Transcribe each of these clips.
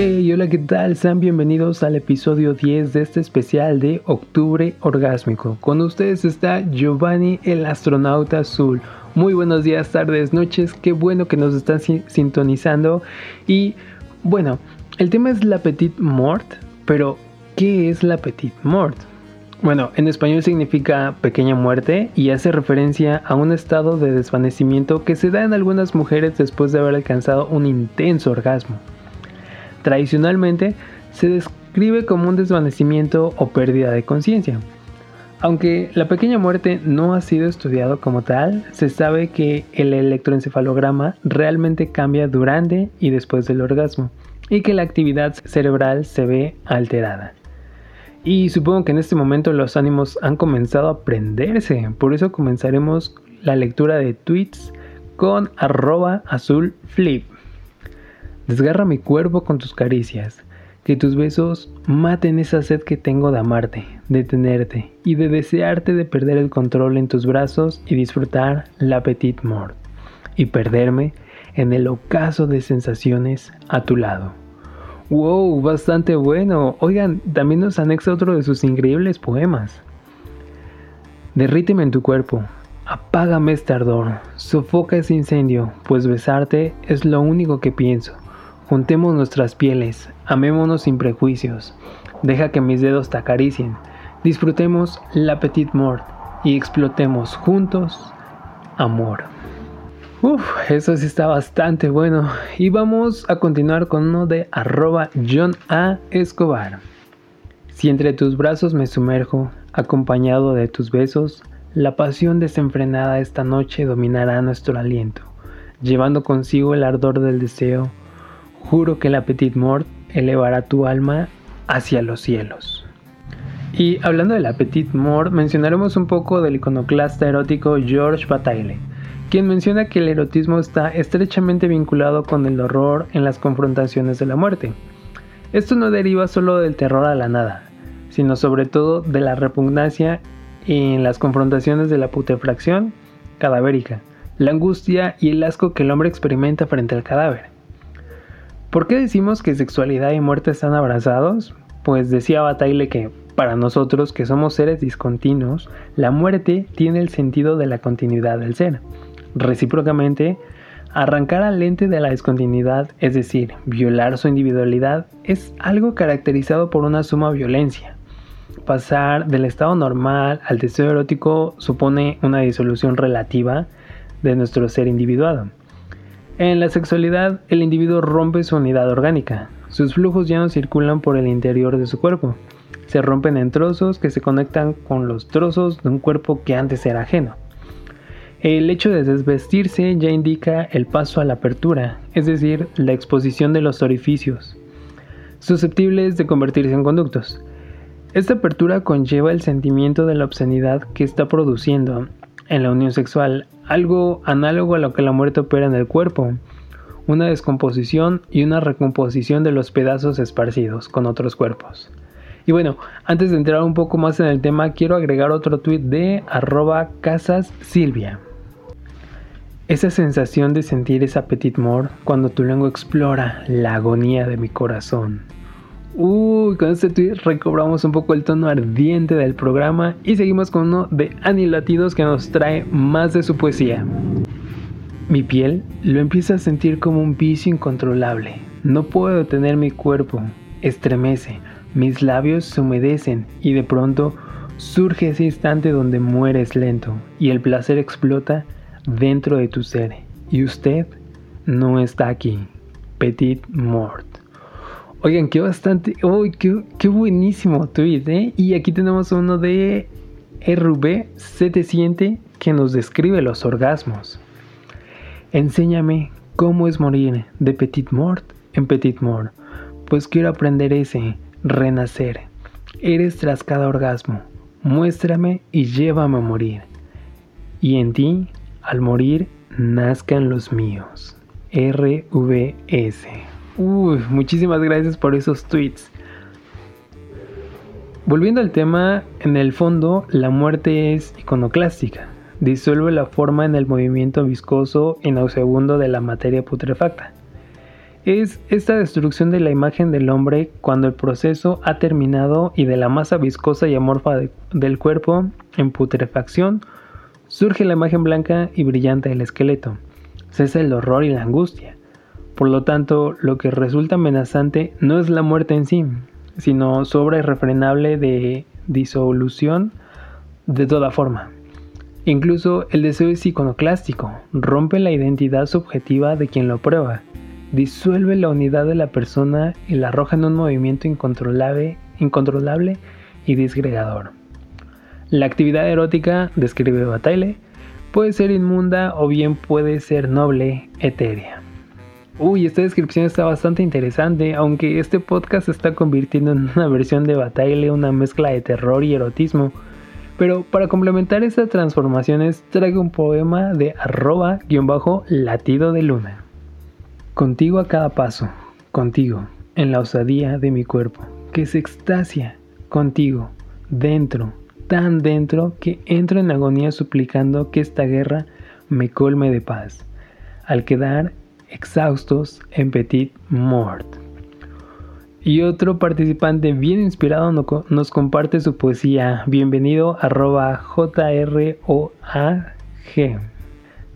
Hey, hola, ¿qué tal? Sean bienvenidos al episodio 10 de este especial de Octubre Orgásmico. Con ustedes está Giovanni, el astronauta azul. Muy buenos días, tardes, noches. Qué bueno que nos están sintonizando. Y bueno, el tema es la petite mort, pero ¿qué es la petite mort? Bueno, en español significa pequeña muerte y hace referencia a un estado de desvanecimiento que se da en algunas mujeres después de haber alcanzado un intenso orgasmo. Tradicionalmente se describe como un desvanecimiento o pérdida de conciencia. Aunque la pequeña muerte no ha sido estudiado como tal, se sabe que el electroencefalograma realmente cambia durante y después del orgasmo y que la actividad cerebral se ve alterada. Y supongo que en este momento los ánimos han comenzado a prenderse, por eso comenzaremos la lectura de tweets con arroba azul flip. Desgarra mi cuerpo con tus caricias, que tus besos maten esa sed que tengo de amarte, de tenerte y de desearte de perder el control en tus brazos y disfrutar la petite mort y perderme en el ocaso de sensaciones a tu lado. Wow, bastante bueno. Oigan, también nos anexa otro de sus increíbles poemas. Derríteme en tu cuerpo, apágame este ardor, sofoca ese incendio, pues besarte es lo único que pienso. Juntemos nuestras pieles, amémonos sin prejuicios, deja que mis dedos te acaricien, disfrutemos la petite mort y explotemos juntos amor. Uf, eso sí está bastante bueno. Y vamos a continuar con uno de arroba John A. Escobar. Si entre tus brazos me sumerjo, acompañado de tus besos, la pasión desenfrenada esta noche dominará nuestro aliento, llevando consigo el ardor del deseo. Juro que la petite mort elevará tu alma hacia los cielos. Y hablando de la mort, mencionaremos un poco del iconoclasta erótico George Bataille quien menciona que el erotismo está estrechamente vinculado con el horror en las confrontaciones de la muerte. Esto no deriva solo del terror a la nada, sino sobre todo de la repugnancia en las confrontaciones de la putrefacción cadavérica, la angustia y el asco que el hombre experimenta frente al cadáver. ¿Por qué decimos que sexualidad y muerte están abrazados? Pues decía Bataille que, para nosotros que somos seres discontinuos, la muerte tiene el sentido de la continuidad del ser. Recíprocamente, arrancar al lente de la discontinuidad, es decir, violar su individualidad, es algo caracterizado por una suma violencia. Pasar del estado normal al deseo erótico supone una disolución relativa de nuestro ser individuado. En la sexualidad, el individuo rompe su unidad orgánica. Sus flujos ya no circulan por el interior de su cuerpo. Se rompen en trozos que se conectan con los trozos de un cuerpo que antes era ajeno. El hecho de desvestirse ya indica el paso a la apertura, es decir, la exposición de los orificios, susceptibles de convertirse en conductos. Esta apertura conlleva el sentimiento de la obscenidad que está produciendo en la unión sexual, algo análogo a lo que la muerte opera en el cuerpo, una descomposición y una recomposición de los pedazos esparcidos con otros cuerpos. Y bueno, antes de entrar un poco más en el tema, quiero agregar otro tweet de arroba casas silvia. Esa sensación de sentir esa petit mort cuando tu lengua explora la agonía de mi corazón. Uy, con este tweet recobramos un poco el tono ardiente del programa y seguimos con uno de Annie Latidos que nos trae más de su poesía. Mi piel lo empieza a sentir como un vicio incontrolable. No puedo detener mi cuerpo. Estremece. Mis labios se humedecen y de pronto surge ese instante donde mueres lento y el placer explota dentro de tu ser y usted no está aquí. Petit Mort. Oigan, qué bastante. Uy, qué, buenísimo tweet, ¿eh? Y aquí tenemos uno de RB700 que nos describe los orgasmos. Enséñame cómo es morir de Petit Mort en Petit Mort, pues quiero aprender ese renacer. Eres tras cada orgasmo. Muéstrame y llévame a morir. Y en ti al morir nazcan los míos. RVS. Muchísimas gracias por esos tweets. Volviendo al tema, en el fondo la muerte es iconoclástica. Disuelve la forma en el movimiento viscoso y nauseabundo de la materia putrefacta. es esta destrucción de la imagen del hombre cuando el proceso ha terminado y de la masa viscosa y amorfa del cuerpo en putrefacción surge la imagen blanca y brillante del esqueleto. Cesa el horror y la angustia. Por lo tanto, lo que resulta amenazante no es la muerte en sí, sino su obra irrefrenable de disolución de toda forma. Incluso el deseo es iconoclástico, rompe la identidad subjetiva de quien lo prueba, disuelve la unidad de la persona y la arroja en un movimiento incontrolable, incontrolable y disgregador. La actividad erótica, describe Bataille, puede ser inmunda o bien puede ser noble, etérea. Uy, esta descripción está bastante interesante, aunque este podcast se está convirtiendo en una versión de Bataille, una mezcla de terror y erotismo. Pero para complementar estas transformaciones traigo un poema de arroba guion bajo latido de luna. Contigo a cada paso, contigo, en la osadía de mi cuerpo, que se extasia, contigo, dentro, tan dentro que entro en agonía suplicando que esta guerra me colme de paz, al quedar exhaustos en petit mort. Y otro participante bien inspirado nos comparte su poesía. Bienvenido arroba JROAG.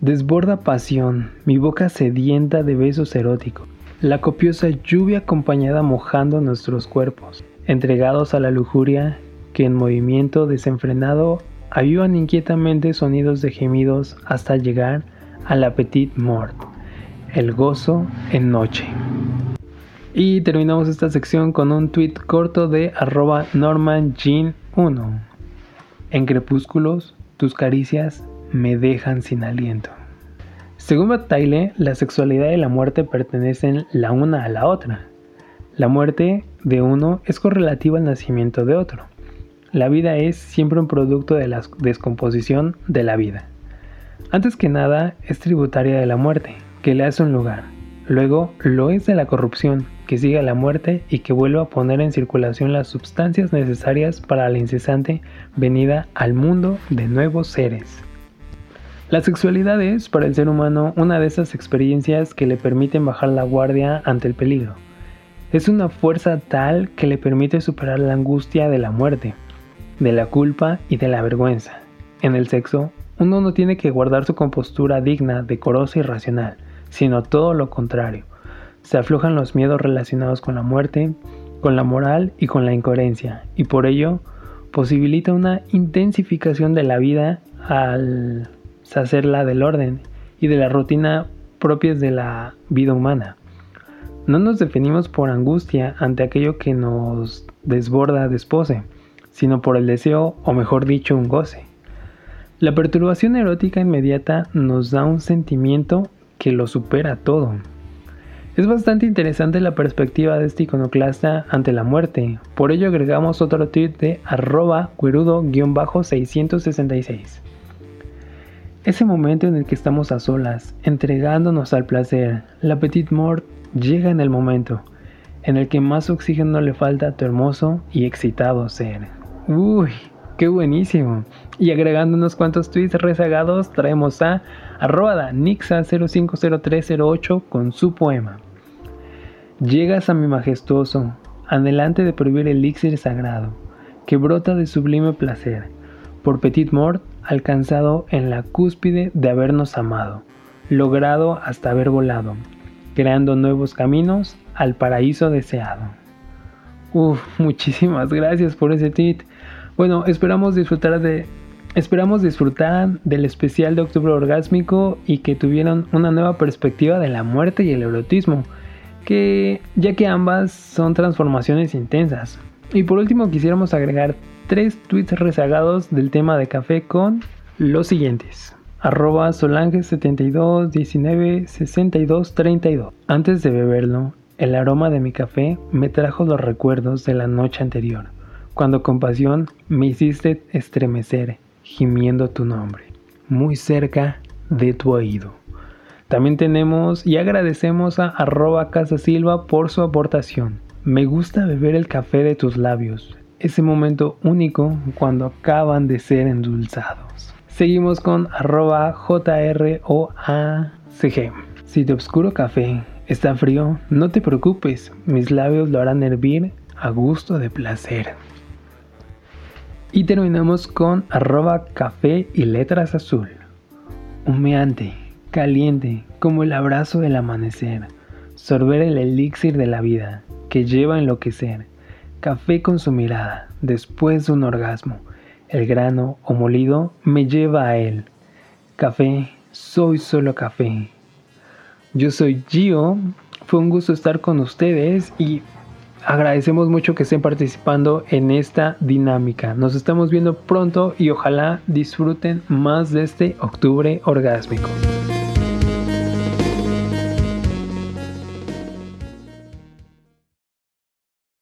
Desborda pasión, mi boca sedienta de besos eróticos. La copiosa lluvia acompañada mojando nuestros cuerpos, entregados a la lujuria que en movimiento desenfrenado avivan inquietamente sonidos de gemidos hasta llegar al petit mort, el gozo en noche. Y terminamos esta sección con un tweet corto de arroba normanjean1. En crepúsculos, tus caricias me dejan sin aliento. Según Bataille, la sexualidad y la muerte pertenecen la una a la otra. La muerte de uno es correlativa al nacimiento de otro. La vida es siempre un producto de la descomposición de la vida. Antes que nada, es tributaria de la muerte, que le hace un lugar. Luego, lo es de la corrupción, que sigue a la muerte y que vuelve a poner en circulación las sustancias necesarias para la incesante venida al mundo de nuevos seres. La sexualidad es, para el ser humano, una de esas experiencias que le permiten bajar la guardia ante el peligro. Es una fuerza tal que le permite superar la angustia de la muerte, de la culpa y de la vergüenza. En el sexo, uno no tiene que guardar su compostura digna, decorosa y racional sino todo lo contrario. Se aflojan los miedos relacionados con la muerte, con la moral y con la incoherencia, y por ello posibilita una intensificación de la vida al hacerla del orden y de la rutina propias de la vida humana. No nos definimos por angustia ante aquello que nos desborda despose, sino por el deseo, o mejor dicho, un goce. La perturbación erótica inmediata nos da un sentimiento que lo supera todo. Es bastante interesante la perspectiva de este iconoclasta ante la muerte, por ello agregamos otro tweet de arroba cuerudo-666. Ese momento en el que estamos a solas, entregándonos al placer, la petite mort llega en el momento en el que más oxígeno le falta a tu hermoso y excitado ser. Uy, ¡Qué buenísimo! Y agregando unos cuantos tweets rezagados, traemos a arroba nixa050308 con su poema. Llegas a mi majestuoso, adelante de prohibir el elixir sagrado, que brota de sublime placer, por Petit Mort alcanzado en la cúspide de habernos amado, logrado hasta haber volado, creando nuevos caminos al paraíso deseado. Uf, muchísimas gracias por ese tweet. Bueno, esperamos disfrutar de esperamos disfrutar del especial de octubre orgásmico y que tuvieran una nueva perspectiva de la muerte y el erotismo, que ya que ambas son transformaciones intensas. Y por último quisiéramos agregar tres tweets rezagados del tema de café con los siguientes. Solange 72 19 62 32. Antes de beberlo, el aroma de mi café me trajo los recuerdos de la noche anterior cuando con pasión me hiciste estremecer, gimiendo tu nombre, muy cerca de tu oído. También tenemos y agradecemos a arroba Casa Silva por su aportación. Me gusta beber el café de tus labios, ese momento único cuando acaban de ser endulzados. Seguimos con arroba JROACG. Si de oscuro café Está frío, no te preocupes, mis labios lo harán hervir a gusto de placer. Y terminamos con arroba café y letras azul. Humeante, caliente, como el abrazo del amanecer. Sorber el elixir de la vida, que lleva a enloquecer. Café con su mirada, después de un orgasmo. El grano o molido me lleva a él. Café, soy solo café. Yo soy Gio, fue un gusto estar con ustedes y agradecemos mucho que estén participando en esta dinámica. Nos estamos viendo pronto y ojalá disfruten más de este octubre orgásmico.